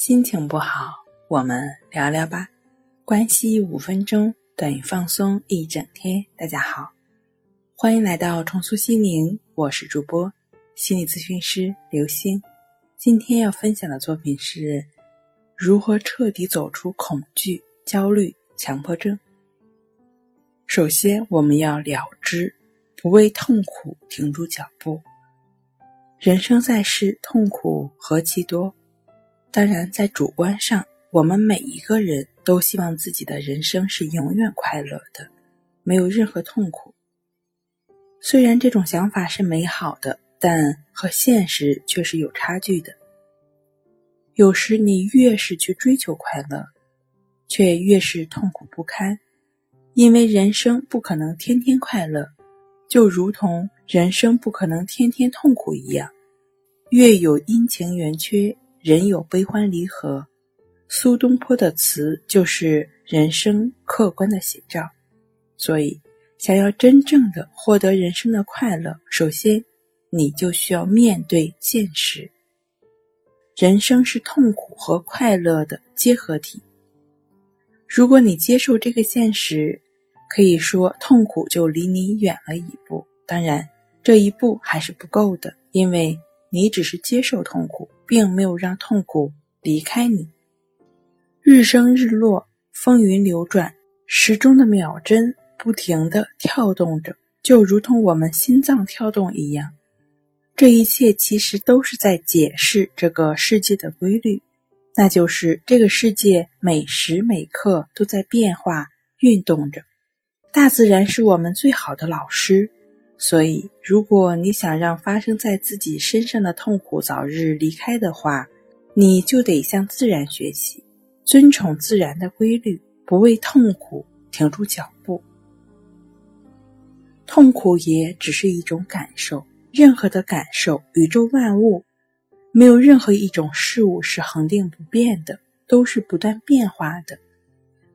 心情不好，我们聊聊吧。关系五分钟等于放松一整天。大家好，欢迎来到重塑心灵，我是主播心理咨询师刘星。今天要分享的作品是如何彻底走出恐惧、焦虑、强迫症。首先，我们要了知，不为痛苦停住脚步。人生在世，痛苦何其多。当然，在主观上，我们每一个人都希望自己的人生是永远快乐的，没有任何痛苦。虽然这种想法是美好的，但和现实却是有差距的。有时你越是去追求快乐，却越是痛苦不堪，因为人生不可能天天快乐，就如同人生不可能天天痛苦一样。月有阴晴圆缺。人有悲欢离合，苏东坡的词就是人生客观的写照。所以，想要真正的获得人生的快乐，首先你就需要面对现实。人生是痛苦和快乐的结合体。如果你接受这个现实，可以说痛苦就离你远了一步。当然，这一步还是不够的，因为。你只是接受痛苦，并没有让痛苦离开你。日升日落，风云流转，时钟的秒针不停地跳动着，就如同我们心脏跳动一样。这一切其实都是在解释这个世界的规律，那就是这个世界每时每刻都在变化运动着。大自然是我们最好的老师。所以，如果你想让发生在自己身上的痛苦早日离开的话，你就得向自然学习，尊崇自然的规律，不为痛苦停住脚步。痛苦也只是一种感受，任何的感受，宇宙万物，没有任何一种事物是恒定不变的，都是不断变化的。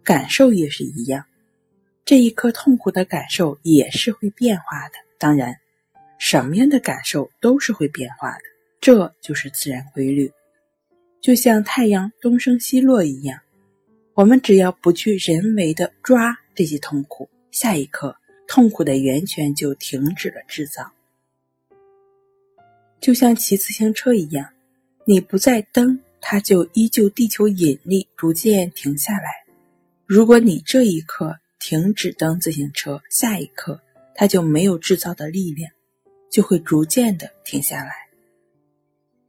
感受也是一样，这一刻痛苦的感受也是会变化的。当然，什么样的感受都是会变化的，这就是自然规律。就像太阳东升西落一样，我们只要不去人为的抓这些痛苦，下一刻痛苦的源泉就停止了制造。就像骑自行车一样，你不再蹬，它就依旧地球引力逐渐停下来。如果你这一刻停止蹬自行车，下一刻。它就没有制造的力量，就会逐渐的停下来。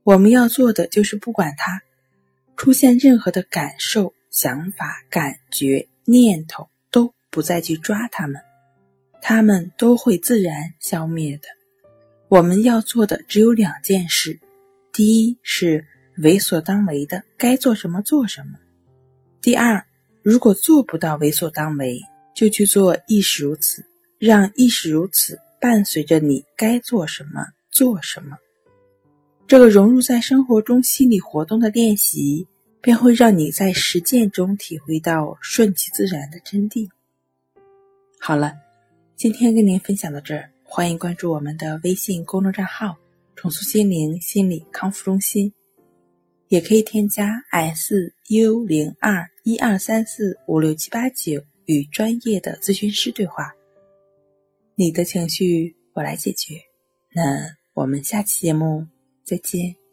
我们要做的就是不管它出现任何的感受、想法、感觉、念头，都不再去抓它们，它们都会自然消灭的。我们要做的只有两件事：第一是为所当为的，该做什么做什么；第二，如果做不到为所当为，就去做亦是如此。让亦是如此伴随着你该做什么做什么，这个融入在生活中心理活动的练习，便会让你在实践中体会到顺其自然的真谛。好了，今天跟您分享到这儿，欢迎关注我们的微信公众账号“重塑心灵心理康复中心”，也可以添加 s u 零二一二三四五六七八九与专业的咨询师对话。你的情绪我来解决，那我们下期节目再见。